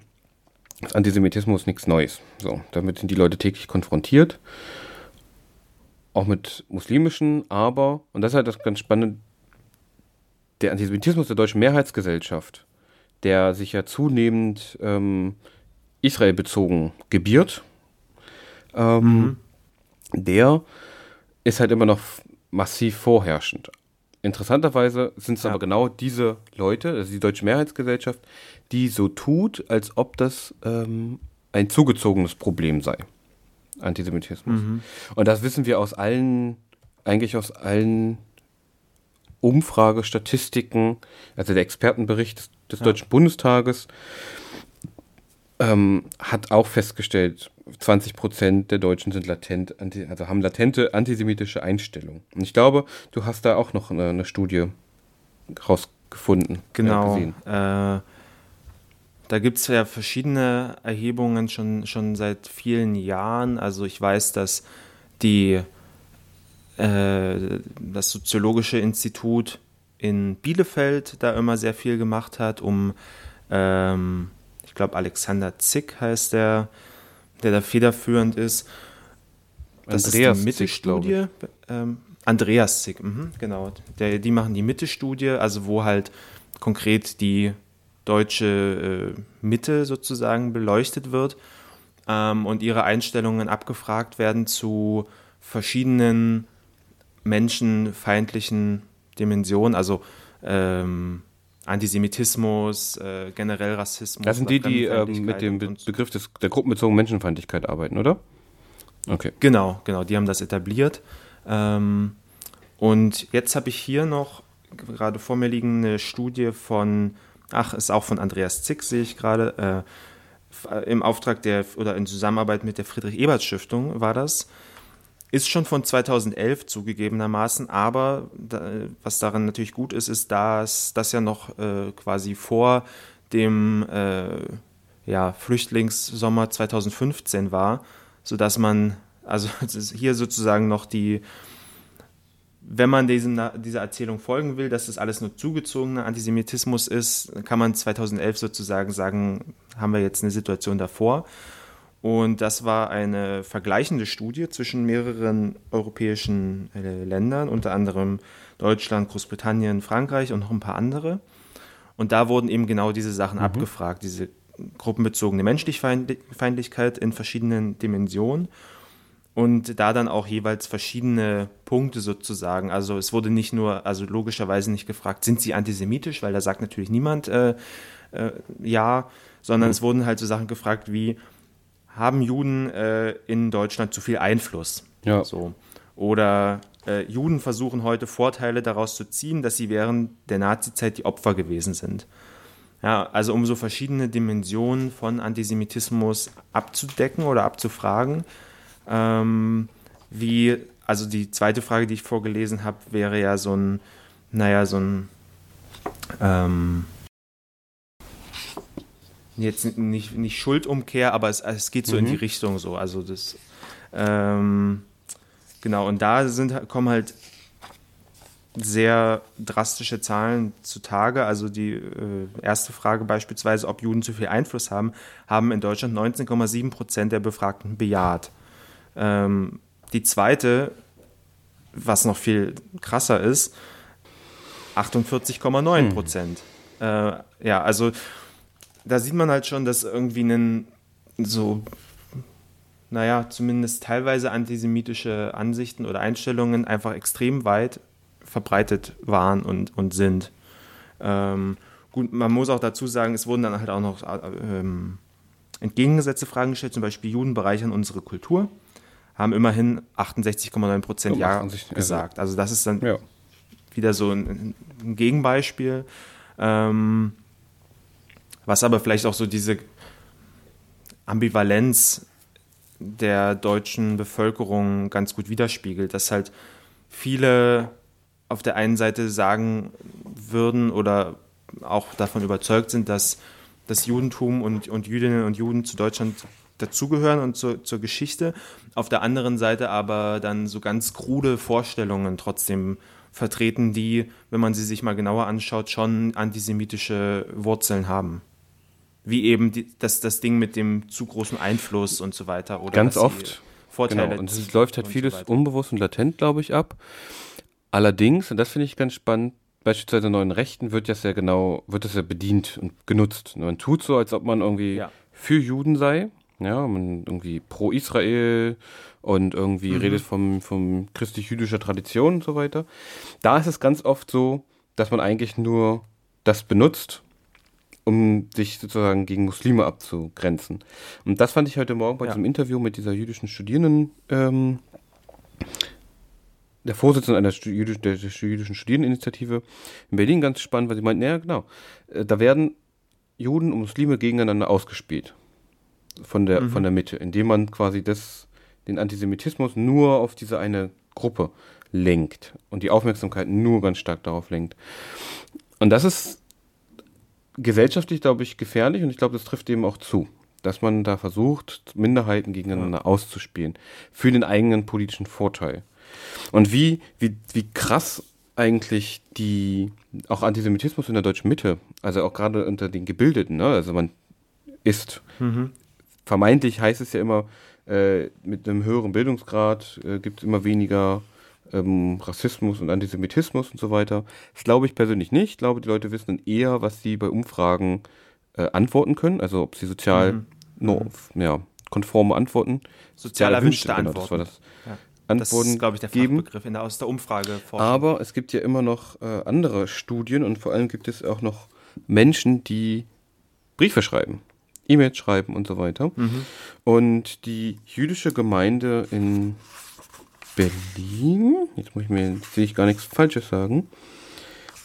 Antisemitismus ist nichts Neues. So, damit sind die Leute täglich konfrontiert. Auch mit muslimischen, aber, und das ist halt das ganz Spannende, der Antisemitismus der deutschen Mehrheitsgesellschaft, der sich ja zunehmend ähm, Israel bezogen gebiert, ähm, mhm. der ist halt immer noch massiv vorherrschend. Interessanterweise sind es ja. aber genau diese Leute, also die deutsche Mehrheitsgesellschaft, die so tut, als ob das ähm, ein zugezogenes Problem sei. Antisemitismus. Mhm. Und das wissen wir aus allen, eigentlich aus allen Umfragestatistiken, also der Expertenbericht des, des ja. Deutschen Bundestages ähm, hat auch festgestellt, 20 Prozent der Deutschen sind latent, also haben latente antisemitische Einstellungen. Und ich glaube, du hast da auch noch eine, eine Studie rausgefunden. Genau. Äh, da gibt es ja verschiedene Erhebungen schon, schon seit vielen Jahren. Also ich weiß, dass die, äh, das Soziologische Institut in Bielefeld da immer sehr viel gemacht hat, um, ähm, ich glaube, Alexander Zick heißt der, der da federführend ist. Das Andreas ist die Mitte-Studie. Ähm, Andreas Zick, mh, genau. Der, die machen die Mitte-Studie, also wo halt konkret die deutsche äh, Mitte sozusagen beleuchtet wird ähm, und ihre Einstellungen abgefragt werden zu verschiedenen menschenfeindlichen Dimensionen, also ähm, Antisemitismus, äh, generell Rassismus. Das sind die, die ähm, mit dem Be Begriff des, der gruppenbezogenen Menschenfeindlichkeit arbeiten, oder? Okay. Genau, genau, die haben das etabliert. Ähm, und jetzt habe ich hier noch gerade vor mir liegen eine Studie von, ach, ist auch von Andreas Zick, sehe ich gerade, äh, im Auftrag der oder in Zusammenarbeit mit der Friedrich-Ebert-Stiftung war das. Ist schon von 2011 zugegebenermaßen, aber da, was daran natürlich gut ist, ist, dass das ja noch äh, quasi vor dem äh, ja, Flüchtlingssommer 2015 war, sodass man also hier sozusagen noch die wenn man diesem, dieser Erzählung folgen will, dass das alles nur zugezogener Antisemitismus ist, kann man 2011 sozusagen sagen, haben wir jetzt eine Situation davor. Und das war eine vergleichende Studie zwischen mehreren europäischen äh, Ländern, unter anderem Deutschland, Großbritannien, Frankreich und noch ein paar andere. Und da wurden eben genau diese Sachen mhm. abgefragt, diese gruppenbezogene Menschlichfeindlichkeit in verschiedenen Dimensionen und da dann auch jeweils verschiedene Punkte sozusagen. Also es wurde nicht nur, also logischerweise nicht gefragt, sind sie antisemitisch, weil da sagt natürlich niemand äh, äh, ja, sondern mhm. es wurden halt so Sachen gefragt wie, haben Juden äh, in Deutschland zu viel Einfluss? Ja. So. Oder äh, Juden versuchen heute Vorteile daraus zu ziehen, dass sie während der Nazizeit die Opfer gewesen sind. Ja, also um so verschiedene Dimensionen von Antisemitismus abzudecken oder abzufragen ähm, wie, also die zweite Frage, die ich vorgelesen habe, wäre ja so ein, naja, so ein, ähm, jetzt nicht, nicht Schuldumkehr, aber es, es geht so mhm. in die mhm. Richtung so. Also das, ähm, genau, und da sind, kommen halt sehr drastische Zahlen zutage. Also die äh, erste Frage beispielsweise, ob Juden zu viel Einfluss haben, haben in Deutschland 19,7 Prozent der Befragten bejaht. Ähm, die zweite, was noch viel krasser ist, 48,9 Prozent. Hm. Äh, ja, also da sieht man halt schon, dass irgendwie ein so, naja, zumindest teilweise antisemitische Ansichten oder Einstellungen einfach extrem weit verbreitet waren und, und sind. Ähm, gut, man muss auch dazu sagen, es wurden dann halt auch noch äh, ähm, entgegengesetzte Fragen gestellt, zum Beispiel Juden bereichern unsere Kultur haben immerhin 68,9 Prozent Ja gesagt. Also das ist dann ja. wieder so ein, ein Gegenbeispiel. Ähm, was aber vielleicht auch so diese Ambivalenz der deutschen Bevölkerung ganz gut widerspiegelt, dass halt viele auf der einen Seite sagen würden oder auch davon überzeugt sind, dass das Judentum und, und Jüdinnen und Juden zu Deutschland dazugehören und zur, zur Geschichte. Auf der anderen Seite aber dann so ganz krude Vorstellungen trotzdem vertreten, die, wenn man sie sich mal genauer anschaut, schon antisemitische Wurzeln haben. Wie eben die, das, das Ding mit dem zu großen Einfluss und so weiter. Oder Ganz oft. Vorteile genau. Und es läuft halt vieles so unbewusst und latent, glaube ich, ab. Allerdings, und das finde ich ganz spannend, beispielsweise neuen Rechten wird das ja genau, wird das ja bedient und genutzt. Man tut so, als ob man irgendwie ja. für Juden sei, ja, man irgendwie pro Israel und irgendwie mhm. redet vom, vom christlich-jüdischer Tradition und so weiter. Da ist es ganz oft so, dass man eigentlich nur das benutzt, um sich sozusagen gegen Muslime abzugrenzen. Und das fand ich heute Morgen bei ja. diesem Interview mit dieser jüdischen Studierenden, ähm, der Vorsitzende einer jüdisch, der, der jüdischen Studierendeninitiative in Berlin ganz spannend, weil sie meinten, ja genau, äh, da werden Juden und Muslime gegeneinander ausgespielt von der, mhm. von der Mitte, indem man quasi das, den Antisemitismus nur auf diese eine Gruppe lenkt und die Aufmerksamkeit nur ganz stark darauf lenkt. Und das ist gesellschaftlich, glaube ich, gefährlich und ich glaube, das trifft eben auch zu. dass man da versucht, Minderheiten gegeneinander ja. auszuspielen. Für den eigenen politischen Vorteil. Und wie, wie, wie krass eigentlich die, auch Antisemitismus in der deutschen Mitte, also auch gerade unter den Gebildeten, ne? also man ist, mhm. vermeintlich heißt es ja immer, äh, mit einem höheren Bildungsgrad äh, gibt es immer weniger ähm, Rassismus und Antisemitismus und so weiter. Das glaube ich persönlich nicht. Ich glaube, die Leute wissen dann eher, was sie bei Umfragen äh, antworten können, also ob sie sozial mhm. no, ja, konforme Antworten. Sozial erwünschte Antworten. Genau, das war das. Ja. Antworten das ist, glaube ich, der Fachbegriff in der, aus der Umfrage. Aber es gibt ja immer noch äh, andere Studien und vor allem gibt es auch noch Menschen, die Briefe schreiben, E-Mails schreiben und so weiter. Mhm. Und die jüdische Gemeinde in Berlin, jetzt muss ich mir, jetzt will ich gar nichts Falsches sagen,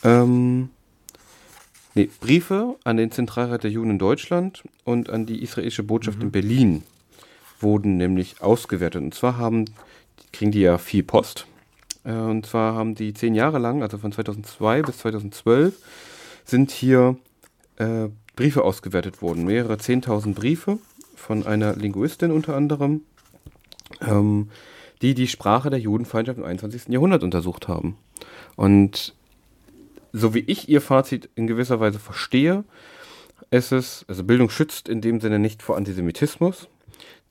ähm, nee, Briefe an den Zentralrat der Juden in Deutschland und an die israelische Botschaft mhm. in Berlin wurden nämlich ausgewertet. Und zwar haben, kriegen die ja viel Post. Äh, und zwar haben die zehn Jahre lang, also von 2002 bis 2012, sind hier äh, Briefe ausgewertet worden. Mehrere 10.000 Briefe von einer Linguistin unter anderem. Ähm, die die Sprache der Judenfeindschaft im 21. Jahrhundert untersucht haben. Und so wie ich ihr Fazit in gewisser Weise verstehe, ist es, also Bildung schützt in dem Sinne nicht vor Antisemitismus,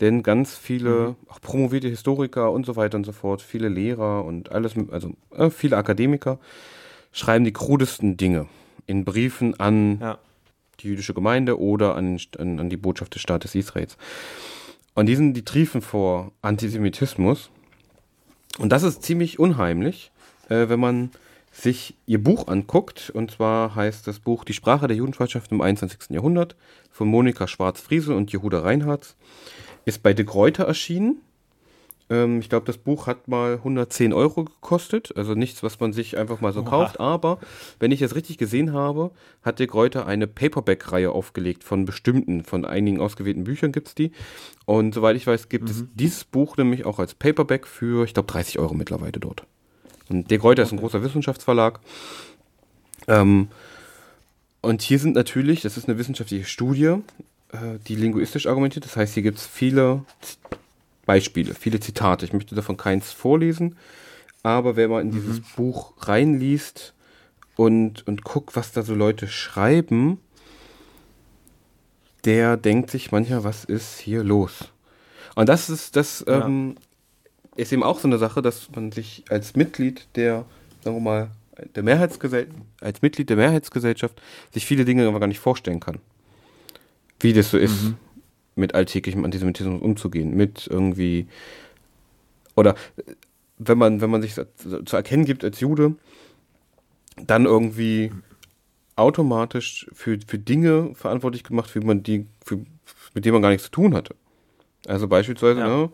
denn ganz viele, mhm. auch promovierte Historiker und so weiter und so fort, viele Lehrer und alles, also äh, viele Akademiker schreiben die krudesten Dinge in Briefen an ja. die jüdische Gemeinde oder an, an, an die Botschaft des Staates Israels. Und die sind, die triefen vor Antisemitismus und das ist ziemlich unheimlich, äh, wenn man sich ihr Buch anguckt. Und zwar heißt das Buch Die Sprache der Judenfreundschaft im 21. Jahrhundert von Monika Schwarz-Friesel und Jehuda Reinhardt. Ist bei De Gruyter erschienen ich glaube, das Buch hat mal 110 Euro gekostet. Also nichts, was man sich einfach mal so Oha. kauft. Aber wenn ich es richtig gesehen habe, hat der Kräuter eine Paperback-Reihe aufgelegt von bestimmten, von einigen ausgewählten Büchern gibt es die. Und soweit ich weiß, gibt mhm. es dieses Buch nämlich auch als Paperback für, ich glaube, 30 Euro mittlerweile dort. Und der Kräuter okay. ist ein großer Wissenschaftsverlag. Ähm, und hier sind natürlich, das ist eine wissenschaftliche Studie, äh, die linguistisch argumentiert. Das heißt, hier gibt es viele Beispiele, viele Zitate. Ich möchte davon keins vorlesen, aber wenn man in dieses mhm. Buch reinliest und, und guckt, was da so Leute schreiben, der denkt sich manchmal, was ist hier los? Und das ist, das ja. ähm, ist eben auch so eine Sache, dass man sich als Mitglied der, sagen wir mal, der Mehrheitsgesellschaft, als Mitglied der Mehrheitsgesellschaft sich viele Dinge aber gar nicht vorstellen kann. Wie das so ist. Mhm mit alltäglichem Antisemitismus umzugehen, mit irgendwie oder wenn man, wenn man sich zu erkennen gibt als Jude, dann irgendwie automatisch für, für Dinge verantwortlich gemacht, wie man die, für, mit denen man gar nichts zu tun hatte. Also beispielsweise, ja. ne,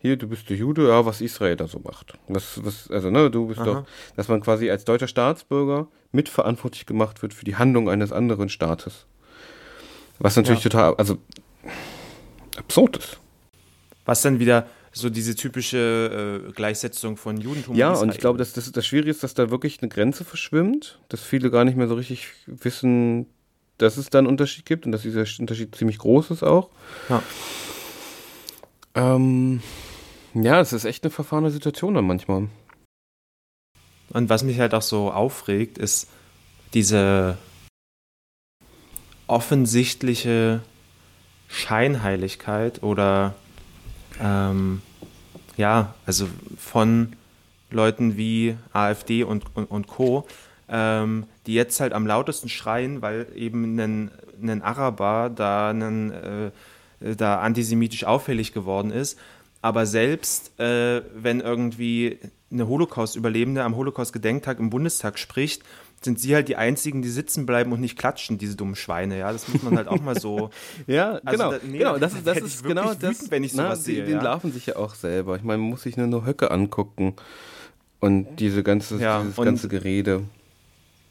hier, du bist der Jude, ja, was Israel da so macht. Was, was, also, ne, du bist Aha. doch, dass man quasi als deutscher Staatsbürger mitverantwortlich gemacht wird für die Handlung eines anderen Staates. Was natürlich ja. total, also absurd ist. Was dann wieder so diese typische äh, Gleichsetzung von Judentum. Ja, und, und ich glaube, dass das, das Schwierige ist, dass da wirklich eine Grenze verschwimmt, dass viele gar nicht mehr so richtig wissen, dass es da einen Unterschied gibt und dass dieser Unterschied ziemlich groß ist auch. Ja. Ähm, ja, es ist echt eine verfahrene Situation dann manchmal. Und was mich halt auch so aufregt, ist diese offensichtliche Scheinheiligkeit oder ähm, ja, also von Leuten wie AfD und, und, und Co., ähm, die jetzt halt am lautesten schreien, weil eben ein, ein Araber da, einen, äh, da antisemitisch auffällig geworden ist. Aber selbst äh, wenn irgendwie eine Holocaust-Überlebende am Holocaust-Gedenktag im Bundestag spricht sind sie halt die einzigen, die sitzen bleiben und nicht klatschen, diese dummen Schweine, ja. Das muss man halt auch mal so. ja, also genau. Da, nee, genau, das ist, das ist genau das. Wütend, wenn ich sowas na, sehe. Die, ja? larven sich ja auch selber. Ich meine, man muss sich nur noch Höcke angucken und diese ganze, ja, dieses und, ganze Gerede.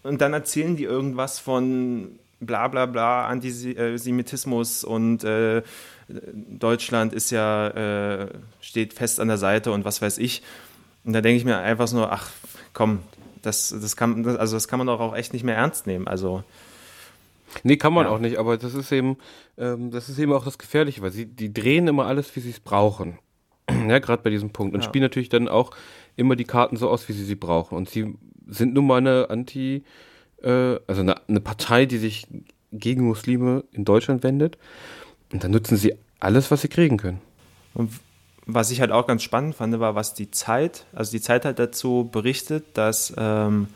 Und dann erzählen die irgendwas von bla bla bla, Antisemitismus und äh, Deutschland ist ja, äh, steht fest an der Seite und was weiß ich. Und da denke ich mir einfach nur, ach komm, das, das, kann, also das kann man doch auch echt nicht mehr ernst nehmen. Also Nee, kann man ja. auch nicht, aber das ist eben, ähm, das ist eben auch das Gefährliche, weil sie, die drehen immer alles, wie sie es brauchen. ja, gerade bei diesem Punkt. Und ja. spielen natürlich dann auch immer die Karten so aus, wie sie sie brauchen. Und sie sind nun mal eine Anti, äh, also eine, eine Partei, die sich gegen Muslime in Deutschland wendet. Und dann nutzen sie alles, was sie kriegen können. Und was ich halt auch ganz spannend fand, war, was die Zeit, also die Zeit hat dazu berichtet, dass ähm,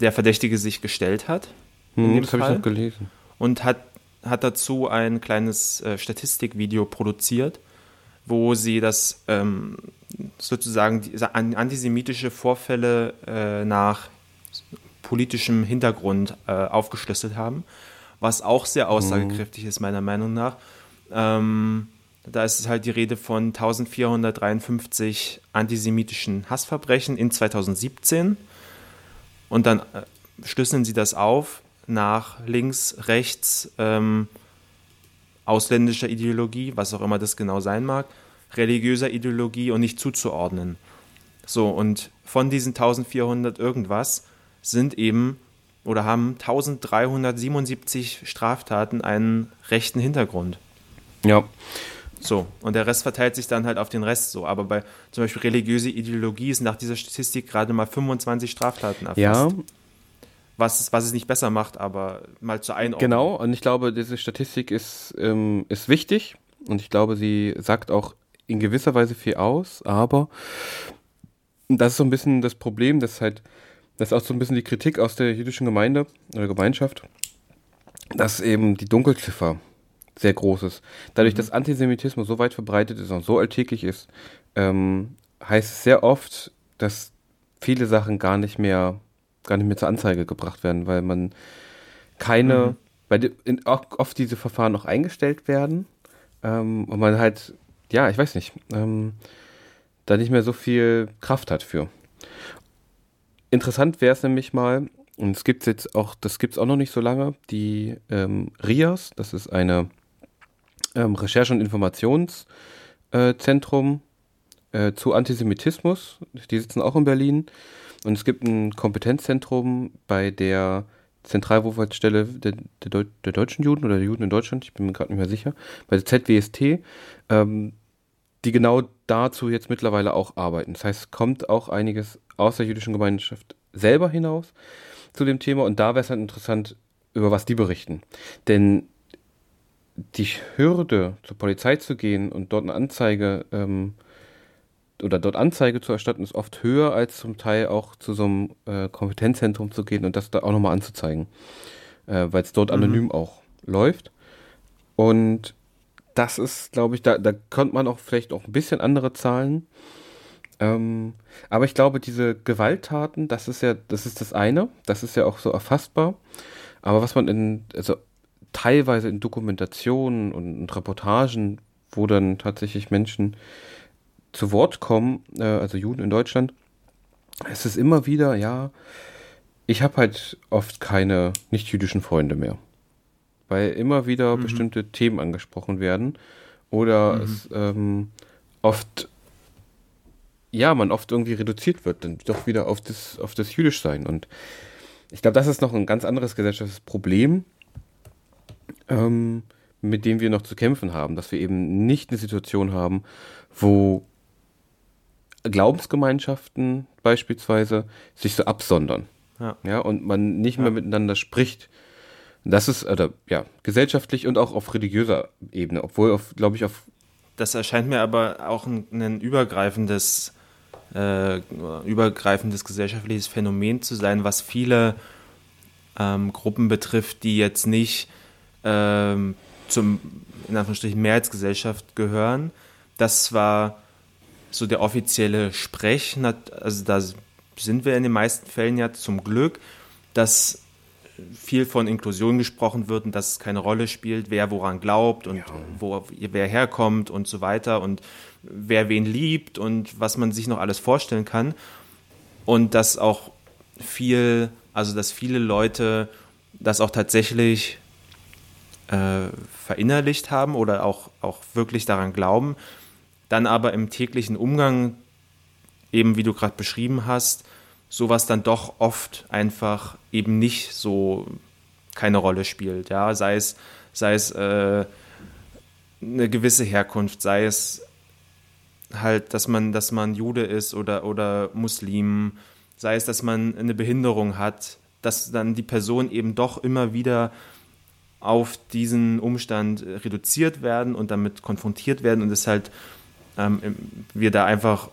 der Verdächtige sich gestellt hat. Hm, das habe ich noch gelesen. Und hat, hat dazu ein kleines äh, Statistikvideo produziert, wo sie das ähm, sozusagen die, antisemitische Vorfälle äh, nach politischem Hintergrund äh, aufgeschlüsselt haben, was auch sehr mhm. aussagekräftig mhm. ist, meiner Meinung nach. Ähm, da ist halt die Rede von 1453 antisemitischen Hassverbrechen in 2017. Und dann äh, schlüsseln sie das auf nach links, rechts, ähm, ausländischer Ideologie, was auch immer das genau sein mag, religiöser Ideologie und nicht zuzuordnen. So, und von diesen 1400 irgendwas sind eben oder haben 1377 Straftaten einen rechten Hintergrund. Ja. So, und der Rest verteilt sich dann halt auf den Rest so. Aber bei zum Beispiel religiöse Ideologie ist nach dieser Statistik gerade mal 25 Straftaten erfasst. Ja. Was, was es nicht besser macht, aber mal zur Einordnung. Genau, und ich glaube, diese Statistik ist, ähm, ist wichtig und ich glaube, sie sagt auch in gewisser Weise viel aus, aber das ist so ein bisschen das Problem, dass halt, das ist auch so ein bisschen die Kritik aus der jüdischen Gemeinde oder Gemeinschaft, dass eben die Dunkelziffer sehr groß ist. Dadurch, mhm. dass Antisemitismus so weit verbreitet ist und so alltäglich ist, ähm, heißt es sehr oft, dass viele Sachen gar nicht mehr, gar nicht mehr zur Anzeige gebracht werden, weil man keine, mhm. weil in, auch oft diese Verfahren noch eingestellt werden ähm, und man halt, ja, ich weiß nicht, ähm, da nicht mehr so viel Kraft hat für. Interessant wäre es nämlich mal, und es gibt jetzt auch, das gibt es auch noch nicht so lange, die ähm, RIAS, das ist eine ähm, Recherche- und Informationszentrum äh, zu Antisemitismus. Die sitzen auch in Berlin. Und es gibt ein Kompetenzzentrum bei der Zentralwohlfahrtsstelle der, der, Deu der, deutschen Juden oder der Juden in Deutschland, ich bin mir gerade nicht mehr sicher, bei der ZWST, ähm, die genau dazu jetzt mittlerweile auch arbeiten. Das heißt, es kommt auch einiges aus der jüdischen Gemeinschaft selber hinaus zu dem Thema und da wäre es halt interessant, über was die berichten. Denn die Hürde, zur Polizei zu gehen und dort eine Anzeige ähm, oder dort Anzeige zu erstatten, ist oft höher, als zum Teil auch zu so einem äh, Kompetenzzentrum zu gehen und das da auch nochmal anzuzeigen, äh, weil es dort mhm. anonym auch läuft. Und das ist, glaube ich, da, da könnte man auch vielleicht auch ein bisschen andere Zahlen. Ähm, aber ich glaube, diese Gewalttaten, das ist ja, das ist das eine, das ist ja auch so erfassbar. Aber was man in, also teilweise in Dokumentationen und Reportagen, wo dann tatsächlich Menschen zu Wort kommen, äh, also Juden in Deutschland, es ist immer wieder, ja, ich habe halt oft keine nicht-jüdischen Freunde mehr. Weil immer wieder mhm. bestimmte Themen angesprochen werden oder mhm. es ähm, oft, ja, man oft irgendwie reduziert wird, dann doch wieder auf das, auf das Jüdischsein. Und ich glaube, das ist noch ein ganz anderes gesellschaftliches Problem, ähm, mit dem wir noch zu kämpfen haben, dass wir eben nicht eine Situation haben, wo Glaubensgemeinschaften beispielsweise sich so absondern. Ja. ja und man nicht mehr ja. miteinander spricht. Das ist, oder, ja, gesellschaftlich und auch auf religiöser Ebene, obwohl, auf, glaube ich, auf. Das erscheint mir aber auch ein, ein übergreifendes, äh, übergreifendes gesellschaftliches Phänomen zu sein, was viele ähm, Gruppen betrifft, die jetzt nicht ähm, zum, in Anführungsstrichen, Mehrheitsgesellschaft gehören. Das war so der offizielle Sprech, also da sind wir in den meisten Fällen ja zum Glück, dass viel von Inklusion gesprochen wird und dass es keine Rolle spielt, wer woran glaubt und ja. wo wer herkommt und so weiter und wer wen liebt und was man sich noch alles vorstellen kann. Und dass auch viel, also dass viele Leute das auch tatsächlich äh, verinnerlicht haben oder auch, auch wirklich daran glauben, dann aber im täglichen Umgang, eben wie du gerade beschrieben hast, sowas dann doch oft einfach eben nicht so keine Rolle spielt. Ja, sei es, sei es äh, eine gewisse Herkunft, sei es halt, dass man, dass man Jude ist oder, oder Muslim, sei es, dass man eine Behinderung hat, dass dann die Person eben doch immer wieder auf diesen Umstand reduziert werden und damit konfrontiert werden und es halt ähm, wir da einfach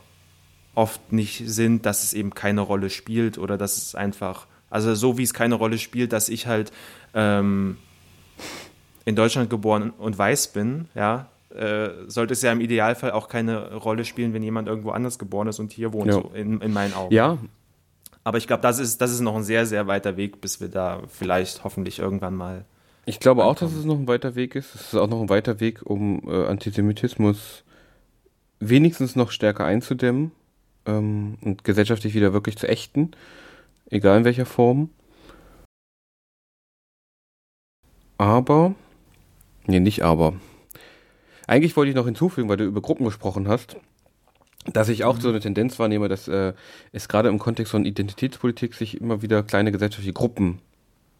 oft nicht sind, dass es eben keine Rolle spielt oder dass es einfach, also so wie es keine Rolle spielt, dass ich halt ähm, in Deutschland geboren und weiß bin, ja, äh, sollte es ja im Idealfall auch keine Rolle spielen, wenn jemand irgendwo anders geboren ist und hier wohnt, ja. so in, in meinen Augen. Ja. Aber ich glaube, das ist, das ist noch ein sehr, sehr weiter Weg, bis wir da vielleicht hoffentlich irgendwann mal. Ich glaube auch, dass es noch ein weiter Weg ist. Es ist auch noch ein weiter Weg, um äh, Antisemitismus wenigstens noch stärker einzudämmen ähm, und gesellschaftlich wieder wirklich zu ächten, egal in welcher Form. Aber, nee, nicht aber. Eigentlich wollte ich noch hinzufügen, weil du über Gruppen gesprochen hast, dass ich auch mhm. so eine Tendenz wahrnehme, dass äh, es gerade im Kontext von Identitätspolitik sich immer wieder kleine gesellschaftliche Gruppen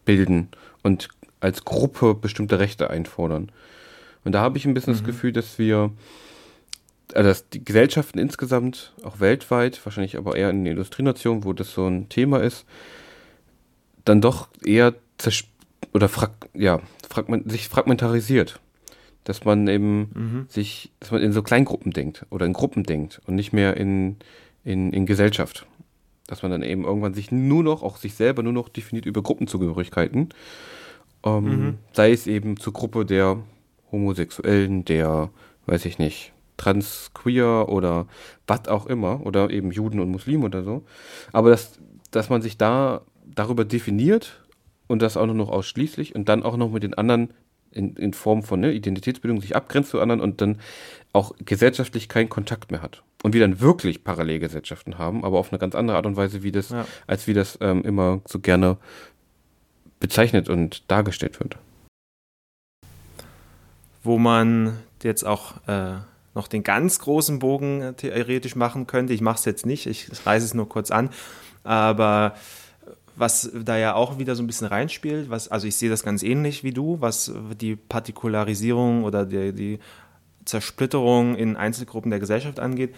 bilden und als Gruppe bestimmte Rechte einfordern. Und da habe ich ein bisschen mhm. das Gefühl, dass wir, also dass die Gesellschaften insgesamt, auch weltweit, wahrscheinlich aber eher in den Industrienationen, wo das so ein Thema ist, dann doch eher oder frag ja, fragment sich fragmentarisiert dass man eben mhm. sich, dass man in so Kleingruppen denkt oder in Gruppen denkt und nicht mehr in, in, in Gesellschaft. Dass man dann eben irgendwann sich nur noch, auch sich selber nur noch definiert über Gruppenzugehörigkeiten. Ähm, mhm. Sei es eben zur Gruppe der Homosexuellen, der, weiß ich nicht, trans, queer oder was auch immer, oder eben Juden und Muslimen oder so. Aber dass, dass man sich da darüber definiert und das auch nur noch ausschließlich und dann auch noch mit den anderen in, in Form von ne, Identitätsbildung sich abgrenzt zu anderen und dann auch gesellschaftlich keinen Kontakt mehr hat. Und wir dann wirklich Parallelgesellschaften haben, aber auf eine ganz andere Art und Weise, wie das, ja. als wie das ähm, immer so gerne bezeichnet und dargestellt wird. Wo man jetzt auch äh, noch den ganz großen Bogen theoretisch machen könnte, ich mache es jetzt nicht, ich reiße es nur kurz an, aber was da ja auch wieder so ein bisschen reinspielt, was, also ich sehe das ganz ähnlich wie du, was die Partikularisierung oder die, die Zersplitterung in Einzelgruppen der Gesellschaft angeht.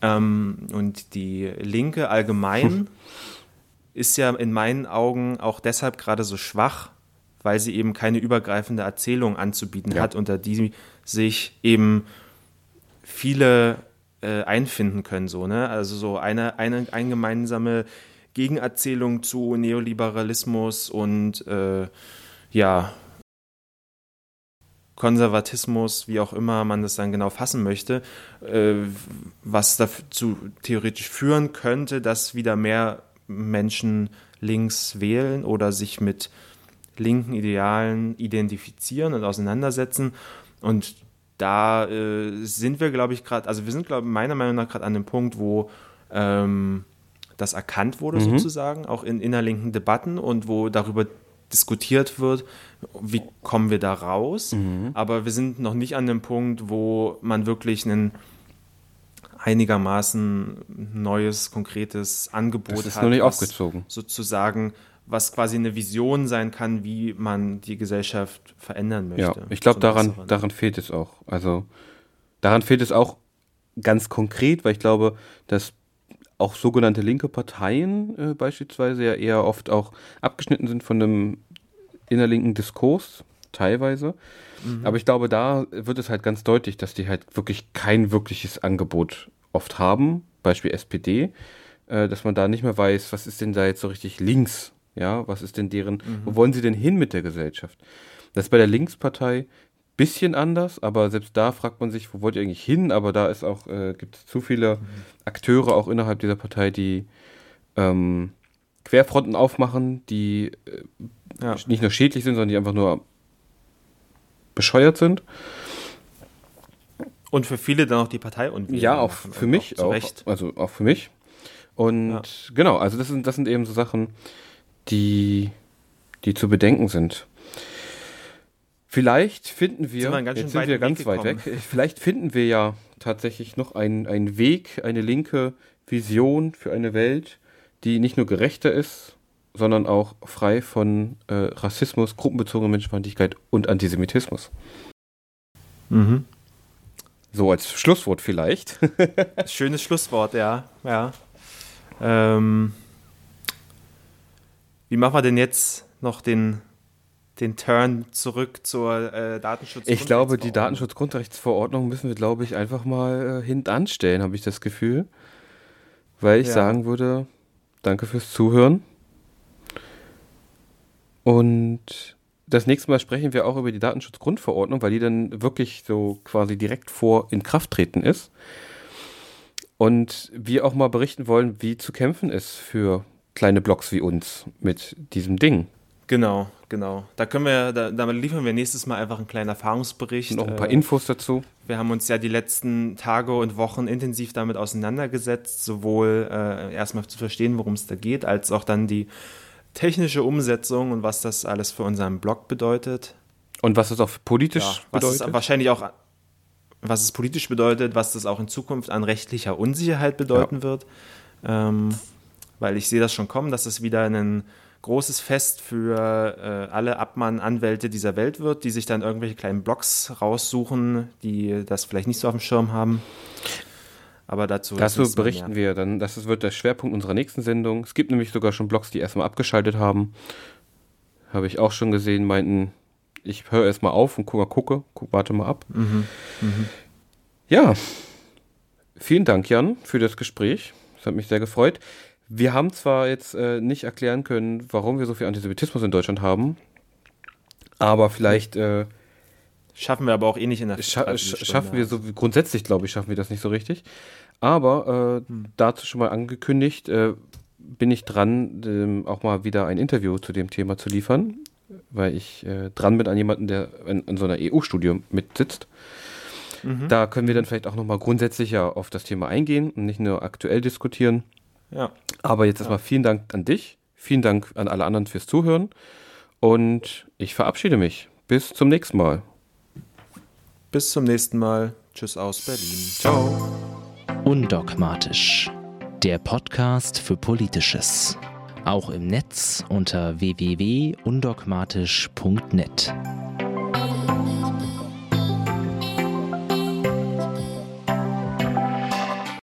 Ähm, und die Linke allgemein ist ja in meinen Augen auch deshalb gerade so schwach, weil sie eben keine übergreifende Erzählung anzubieten ja. hat, unter die sich eben viele äh, einfinden können. So, ne? Also so eine, eine, eine gemeinsame Gegenerzählung zu Neoliberalismus und äh, ja, Konservatismus, wie auch immer man das dann genau fassen möchte, äh, was dazu theoretisch führen könnte, dass wieder mehr Menschen links wählen oder sich mit linken Idealen identifizieren und auseinandersetzen. Und da äh, sind wir, glaube ich, gerade, also wir sind, glaube meiner Meinung nach gerade an dem Punkt, wo ähm, das erkannt wurde, mhm. sozusagen, auch in innerlinken Debatten und wo darüber diskutiert wird, wie kommen wir da raus. Mhm. Aber wir sind noch nicht an dem Punkt, wo man wirklich ein einigermaßen neues, konkretes Angebot das ist hat. Noch nicht aufgezogen. Sozusagen, was quasi eine Vision sein kann, wie man die Gesellschaft verändern möchte. Ja, ich glaube, daran, daran fehlt es auch. Also daran fehlt es auch ganz konkret, weil ich glaube, dass auch sogenannte linke Parteien äh, beispielsweise ja eher oft auch abgeschnitten sind von einem innerlinken Diskurs, teilweise. Mhm. Aber ich glaube, da wird es halt ganz deutlich, dass die halt wirklich kein wirkliches Angebot oft haben, Beispiel SPD, äh, dass man da nicht mehr weiß, was ist denn da jetzt so richtig links, ja, was ist denn deren, mhm. wo wollen sie denn hin mit der Gesellschaft? Das ist bei der Linkspartei bisschen anders, aber selbst da fragt man sich, wo wollt ihr eigentlich hin? Aber da ist auch, äh, gibt es zu viele mhm. Akteure auch innerhalb dieser Partei, die ähm, Querfronten aufmachen, die äh, ja. nicht nur schädlich sind, sondern die einfach nur bescheuert sind. Und für viele dann auch die Partei und Ja, auch für mich auch, auch also auch für mich. Und ja. genau, also das sind, das sind eben so Sachen, die, die zu bedenken sind. Vielleicht finden wir, sind wir jetzt sind wir ganz weit weg, vielleicht finden wir ja tatsächlich noch einen, einen Weg, eine linke Vision für eine Welt, die nicht nur gerechter ist, sondern auch frei von äh, Rassismus, gruppenbezogener Menschenfeindlichkeit und Antisemitismus. Mhm. So als Schlusswort vielleicht. Schönes Schlusswort, ja. ja. Ähm, wie machen wir denn jetzt noch den, den Turn zurück zur äh, Datenschutz? Ich glaube, die Datenschutzgrundrechtsverordnung müssen wir, glaube ich, einfach mal äh, hintanstellen, habe ich das Gefühl. Weil ich ja. sagen würde, danke fürs Zuhören. Und das nächste Mal sprechen wir auch über die Datenschutzgrundverordnung, weil die dann wirklich so quasi direkt vor in Kraft treten ist. Und wir auch mal berichten wollen, wie zu kämpfen ist für kleine Blogs wie uns mit diesem Ding. Genau, genau. Da können wir, da, damit liefern wir nächstes Mal einfach einen kleinen Erfahrungsbericht. Und noch ein paar äh, Infos dazu. Wir haben uns ja die letzten Tage und Wochen intensiv damit auseinandergesetzt, sowohl äh, erstmal zu verstehen, worum es da geht, als auch dann die technische Umsetzung und was das alles für unseren Blog bedeutet. Und was es auch politisch ja, was bedeutet. Es wahrscheinlich auch, was es politisch bedeutet, was das auch in Zukunft an rechtlicher Unsicherheit bedeuten ja. wird. Ähm, weil ich sehe das schon kommen, dass es wieder ein großes Fest für äh, alle Abmann-Anwälte dieser Welt wird, die sich dann irgendwelche kleinen Blogs raussuchen, die das vielleicht nicht so auf dem Schirm haben. Aber dazu, dazu berichten wir dann. Das wird der Schwerpunkt unserer nächsten Sendung. Es gibt nämlich sogar schon Blogs, die erstmal abgeschaltet haben. Habe ich auch schon gesehen, meinten, ich höre erstmal auf und gucke, gucke, guck, warte mal ab. Mhm. Mhm. Ja, vielen Dank, Jan, für das Gespräch. Das hat mich sehr gefreut. Wir haben zwar jetzt äh, nicht erklären können, warum wir so viel Antisemitismus in Deutschland haben, aber vielleicht äh, Schaffen wir aber auch eh nicht in der Scha Schaffen wir so, grundsätzlich glaube ich, schaffen wir das nicht so richtig. Aber äh, hm. dazu schon mal angekündigt, äh, bin ich dran, ähm, auch mal wieder ein Interview zu dem Thema zu liefern, weil ich äh, dran bin an jemanden, der in, in so einer EU-Studie mitsitzt. Mhm. Da können wir dann vielleicht auch nochmal grundsätzlicher auf das Thema eingehen und nicht nur aktuell diskutieren. Ja. Aber jetzt erstmal ja. vielen Dank an dich, vielen Dank an alle anderen fürs Zuhören und ich verabschiede mich. Bis zum nächsten Mal. Bis zum nächsten Mal. Tschüss aus Berlin. Ciao. Undogmatisch. Der Podcast für Politisches. Auch im Netz unter www.undogmatisch.net.